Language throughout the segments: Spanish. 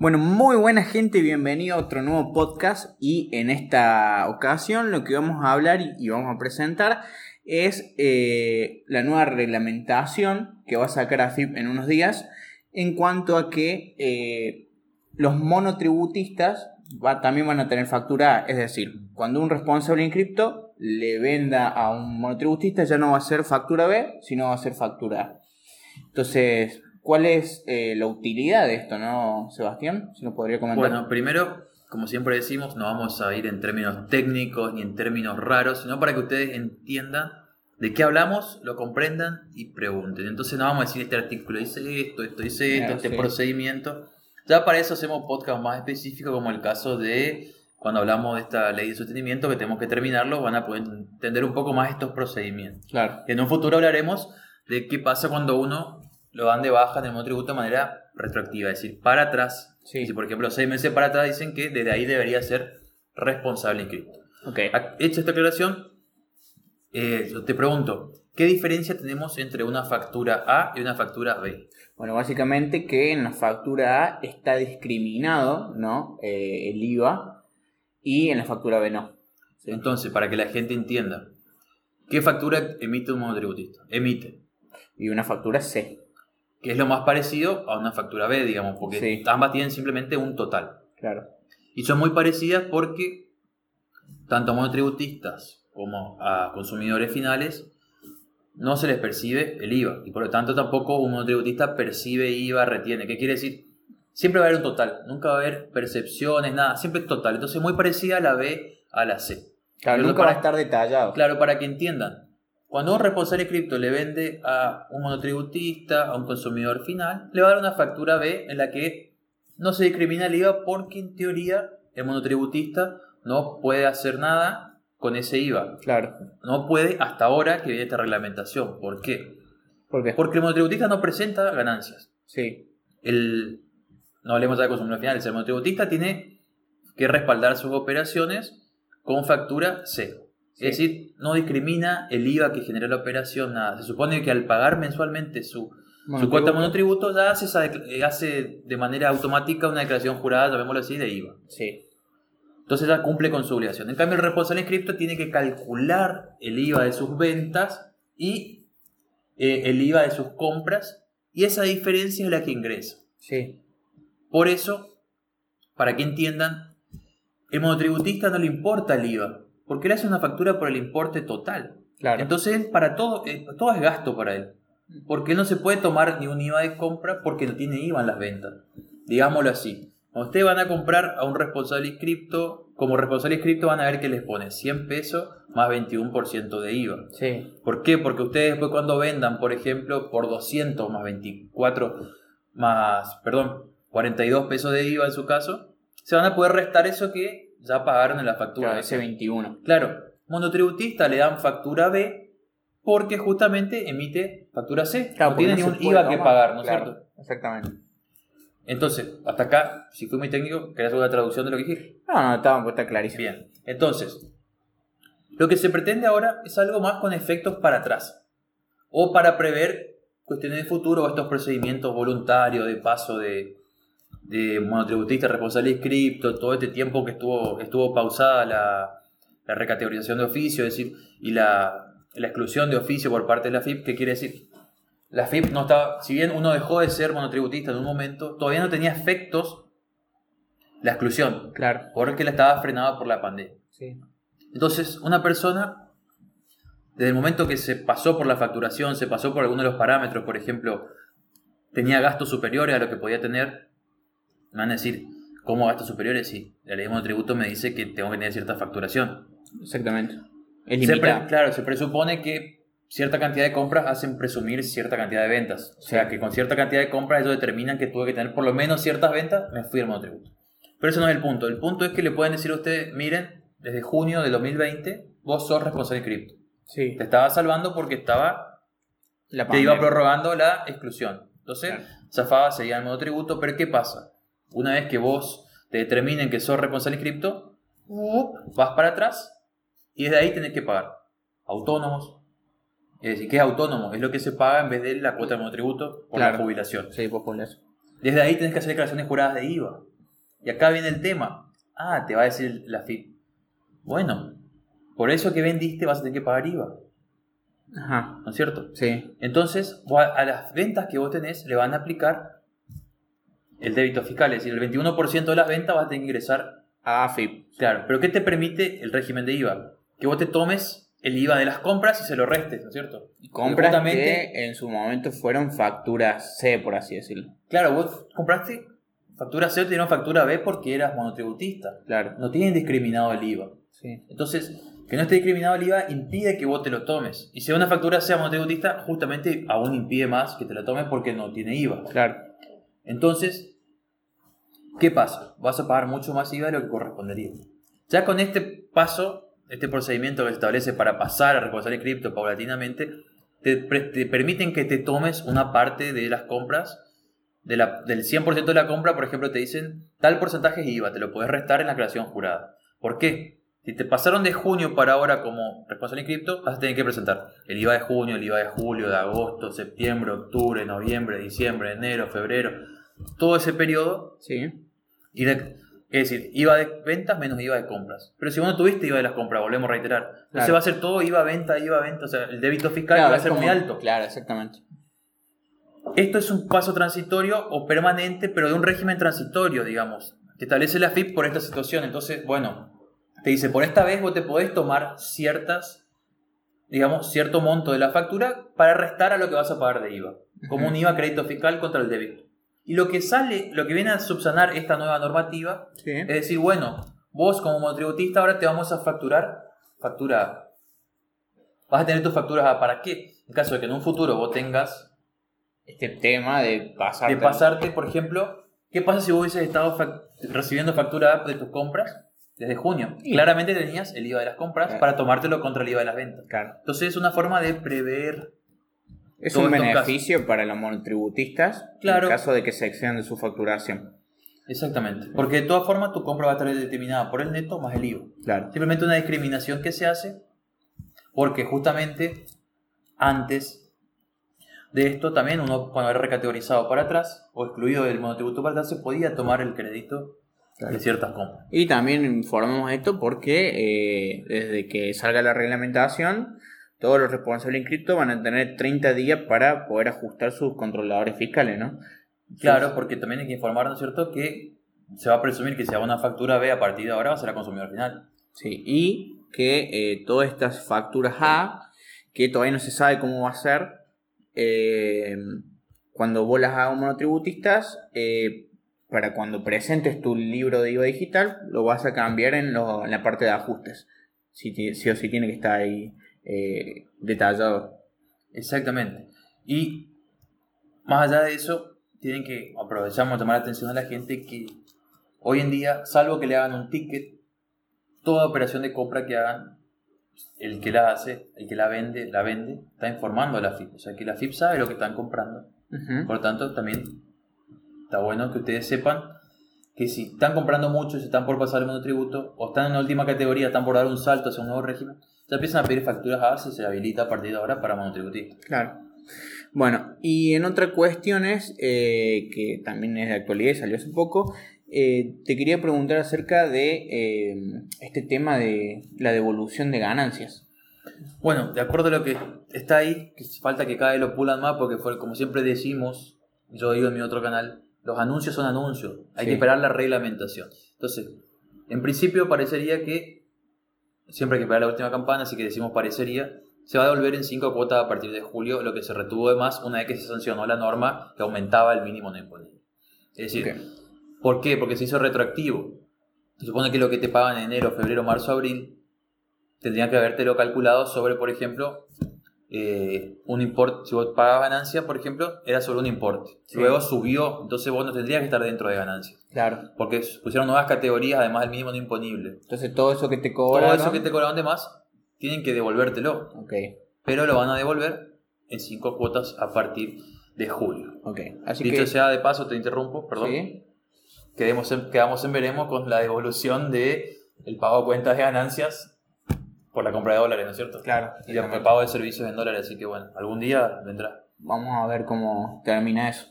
Bueno, muy buena gente, bienvenido a otro nuevo podcast y en esta ocasión lo que vamos a hablar y vamos a presentar es eh, la nueva reglamentación que va a sacar AFIP en unos días en cuanto a que eh, los monotributistas también van a tener factura es decir, cuando un responsable en cripto le venda a un monotributista ya no va a ser factura B, sino va a ser factura A. Entonces, ¿Cuál es eh, la utilidad de esto, no, Sebastián? Si nos podría comentar. Bueno, primero, como siempre decimos, no vamos a ir en términos técnicos ni en términos raros, sino para que ustedes entiendan de qué hablamos, lo comprendan y pregunten. Entonces no vamos a decir este artículo dice esto, esto dice esto, este procedimiento. Ya para eso hacemos podcast más específicos, como el caso de cuando hablamos de esta ley de sostenimiento, que tenemos que terminarlo, van a poder entender un poco más estos procedimientos. Claro. En un futuro hablaremos de qué pasa cuando uno lo dan de baja en el monotributo de manera retroactiva, es decir, para atrás. Si por ejemplo seis meses para atrás dicen que desde ahí debería ser responsable inscrito. Okay. Hecha esta aclaración, eh, te pregunto, ¿qué diferencia tenemos entre una factura A y una factura B? Bueno, básicamente que en la factura A está discriminado ¿no? Eh, el IVA y en la factura B no. Entonces, para que la gente entienda, ¿qué factura emite un monotributista? Emite. Y una factura C que es lo más parecido a una factura B, digamos, porque ambas tienen simplemente un total. Claro. Y son muy parecidas porque tanto a monotributistas como a consumidores finales no se les percibe el IVA y por lo tanto tampoco un monotributista percibe IVA, retiene. ¿Qué quiere decir? Siempre va a haber un total, nunca va a haber percepciones, nada, siempre es total. Entonces muy parecida a la B a la C. Claro, nunca va a estar detallado. Claro, para que entiendan. Cuando un responsable cripto le vende a un monotributista, a un consumidor final, le va a dar una factura B en la que no se discrimina el IVA porque en teoría el monotributista no puede hacer nada con ese IVA. Claro. No puede hasta ahora que viene esta reglamentación. ¿Por qué? ¿Por qué? Porque el monotributista no presenta ganancias. Sí. El, no hablemos de consumidor final, el monotributista tiene que respaldar sus operaciones con factura C. Es decir, no discrimina el IVA que genera la operación, nada. Se supone que al pagar mensualmente su, su cuota monotributo ya hace, eh, hace de manera automática una declaración jurada, llamémoslo así, de IVA. Sí. Entonces ya cumple con su obligación. En cambio, el responsable inscripto tiene que calcular el IVA de sus ventas y eh, el IVA de sus compras y esa diferencia es la que ingresa. Sí. Por eso, para que entiendan, el monotributista no le importa el IVA porque él hace una factura por el importe total. Claro. Entonces, para todo, eh, todo es gasto para él. Porque él no se puede tomar ni un IVA de compra porque no tiene IVA en las ventas. Digámoslo así. Cuando ustedes van a comprar a un responsable inscripto, como responsable inscripto van a ver que les pone 100 pesos más 21% de IVA. Sí. ¿Por qué? Porque ustedes después cuando vendan, por ejemplo, por 200 más 24 más, perdón, 42 pesos de IVA en su caso, se van a poder restar eso que ya pagaron en la factura. Claro, ese 21. Claro, monotributista le dan factura B porque justamente emite factura C. Claro, no tiene ningún IVA que pagar, ¿no es cierto? Exactamente. Entonces, hasta acá, si fui muy técnico, ¿querés hacer una traducción de lo que dije? No, no, está, está clarísimo. Bien, entonces, lo que se pretende ahora es algo más con efectos para atrás. O para prever cuestiones de futuro o estos procedimientos voluntarios de paso de, de monotributista, responsable inscripto, todo este tiempo que estuvo, estuvo pausada la, la recategorización de oficio, es decir, y la, la, exclusión de oficio por parte de la FIP, ¿qué quiere decir? La FIP no estaba, si bien uno dejó de ser monotributista en un momento, todavía no tenía efectos la exclusión. Claro. Porque la estaba frenada por la pandemia. Sí. Entonces, una persona, desde el momento que se pasó por la facturación, se pasó por alguno de los parámetros, por ejemplo, tenía gastos superiores a lo que podía tener, me van a decir, ¿cómo gastos superiores? Si la ley de monotributo me dice que tengo que tener cierta facturación. Exactamente. claro, se presupone que cierta cantidad de compras hacen presumir cierta cantidad de ventas. O sea, que con cierta cantidad de compras eso determina que tuve que tener por lo menos ciertas ventas, me fui al monotributo. Pero eso no es el punto. El punto es que le pueden decir a ustedes, miren, desde junio de 2020 vos sos responsable de cripto. Sí. Te estaba salvando porque estaba... te iba prorrogando la exclusión. Entonces, zafaba, seguía el monotributo, pero ¿qué pasa? Una vez que vos te determinen que sos responsable cripto, vas para atrás y desde ahí tenés que pagar. Autónomos. Es decir, ¿qué es autónomo? Es lo que se paga en vez de la cuota de monotributo por la jubilación. Sí, por Desde ahí tenés que hacer declaraciones juradas de IVA. Y acá viene el tema. Ah, te va a decir la FIP. Bueno, por eso que vendiste vas a tener que pagar IVA. Ajá. ¿No es cierto? Sí. Entonces, a las ventas que vos tenés le van a aplicar el débito fiscal. Es decir, el 21% de las ventas vas a tener que ingresar. AFIP. Claro, pero ¿qué te permite el régimen de IVA? Que vos te tomes el IVA de las compras y se lo restes, ¿no es cierto? Compras Justamente- que en su momento fueron facturas C, por así decirlo. Claro, vos compraste factura C o te dieron factura B porque eras monotributista. Claro. No tienen discriminado el IVA. Sí. Entonces, que no esté discriminado el IVA impide que vos te lo tomes. Y si una factura sea monotributista, justamente aún impide más que te la tomes porque no tiene IVA. Claro. Entonces, ¿qué pasa? Vas a pagar mucho más IVA de lo que correspondería. Ya con este paso, este procedimiento que se establece para pasar a el cripto paulatinamente, te, permiten que te tomes una parte de las compras, del 100% de la compra, por ejemplo, te dicen tal porcentaje es IVA, te lo puedes restar en la creación jurada. ¿Por qué? Si te pasaron de junio para ahora como responsable en cripto, vas a tener que presentar el IVA de junio, el IVA de julio, de agosto, septiembre, octubre, noviembre, diciembre, enero, febrero, todo ese periodo Sí. y de- es decir, IVA de ventas menos IVA de compras. Pero si vos no tuviste IVA de las compras, volvemos a reiterar. Entonces Claro. va a ser todo IVA venta, IVA venta. O sea, el débito fiscal Claro, va a ser muy alto. Claro, exactamente. Esto es un paso transitorio o permanente, pero de un régimen transitorio, digamos, que establece la FIP por esta situación. Entonces, bueno, te dice, por esta vez vos te podés tomar ciertas, digamos, cierto monto de la factura para restar a lo que vas a pagar de IVA, como un IVA crédito fiscal contra el débito. Y lo que sale, lo que viene a subsanar esta nueva normativa Sí. es decir, bueno, vos como monotributista ahora te vamos a facturar factura. Vas a tener tus facturas a para qué. En caso de que en un futuro vos tengas Este tema de pasar. de pasarte, por ejemplo, ¿qué pasa si vos hubieses estado recibiendo factura de tus compras desde junio? Sí. Claramente tenías el IVA de las compras Claro. para tomártelo contra el IVA de las ventas. Claro. Entonces es una forma de prever. Es un beneficio para los monotributistas Claro. en caso de que se excedan de su facturación. Exactamente. Porque de todas formas tu compra va a estar determinada por el neto más el IVA. Claro. Simplemente una discriminación que se hace porque justamente antes de esto también uno cuando era recategorizado para atrás o excluido del monotributo para atrás se podía tomar el crédito de ciertas compras. Y también informemos esto porque eh, desde que salga la reglamentación, todos los responsables inscritos van a tener 30 días para poder ajustar sus controladores fiscales, ¿no? Claro, porque también hay que informar, ¿no es cierto?, que se va a presumir que si haga una factura B a partir de ahora va a ser a consumidor final. Sí, y que eh, todas estas facturas A, que todavía no se sabe cómo va a ser, eh, cuando vos las hagas monotributistas, eh, para cuando presentes tu libro de IVA digital, lo vas a cambiar en, lo- en la parte de ajustes. Sí, ti- sí o sí tiene que estar ahí eh, detallado. Exactamente. Y más allá de eso, tienen que aprovechamos llamar la atención a la gente que hoy en día, salvo que le hagan un ticket, toda operación de compra que hagan, el que la hace, el que la vende, la vende, está informando a la FIP. O sea que la FIP sabe lo que están comprando. Por lo tanto, también está bueno que ustedes sepan que si están comprando mucho, si están por pasar el monotributo, o están en la última categoría, están por dar un salto hacia un nuevo régimen, ya empiezan a pedir facturas A si se habilita a partir de ahora para monotributistas. Claro. Bueno, y en otras cuestiones, eh, que también es de actualidad y salió hace poco, eh, te quería preguntar acerca de eh, este tema de la devolución de ganancias. Bueno, de acuerdo a lo que está ahí, que falta que cada vez lo pulan más, porque fue, como siempre decimos, yo digo en mi otro canal, los anuncios son anuncios, hay Sí. que esperar la reglamentación. Entonces, en principio parecería que, siempre hay que esperar la última campana, así que decimos parecería, se va a devolver en cinco cuotas a partir de julio, lo que se retuvo de más una vez que se sancionó la norma que aumentaba el mínimo no imponible. Es decir. ¿por qué? Porque se hizo retroactivo. Se supone que lo que te pagan en enero, febrero, marzo, abril, tendrían que habértelo calculado sobre, por ejemplo, eh, un importe. Si vos pagabas ganancia, por ejemplo, era sobre un importe. Sí. Luego subió, entonces vos no tendrías que estar dentro de ganancias. Claro. Porque pusieron nuevas categorías, además del mínimo no imponible. Entonces todo eso que te Todo cobran. eso que te cobraban de más, tienen que devolvértelo. Ok, Pero lo van a devolver en cinco cuotas a partir de julio. ok. Así Dicho que. sea de paso, te interrumpo, perdón. Sí. Quedemos en, quedamos en veremos con la devolución de el pago de cuentas de ganancias por la compra de dólares, ¿no es cierto? Claro. Y el pago de servicios en dólares, así que bueno, algún día vendrá. Vamos a ver cómo termina eso.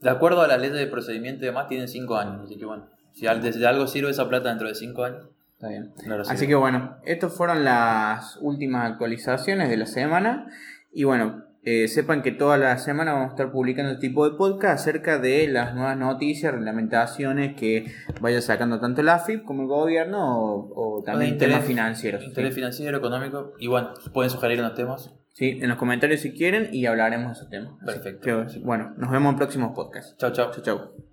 De acuerdo a la ley de procedimiento y demás, tienen 5 años. Así que bueno, si de algo sirve esa plata dentro de 5 años. Está bien. Así que bueno, estas fueron las últimas actualizaciones de la semana. Y bueno, eh, sepan que toda la semana vamos a estar publicando este tipo de podcast acerca de las nuevas noticias, reglamentaciones que vaya sacando tanto la AFIP como el gobierno o, también temas financieros. Interés financiero, económico. Y bueno, pueden sugerir unos temas. Sí, en los comentarios si quieren y hablaremos de esos temas. Perfecto. bueno, nos vemos en próximos podcasts. Chao, chao. Chao, chao.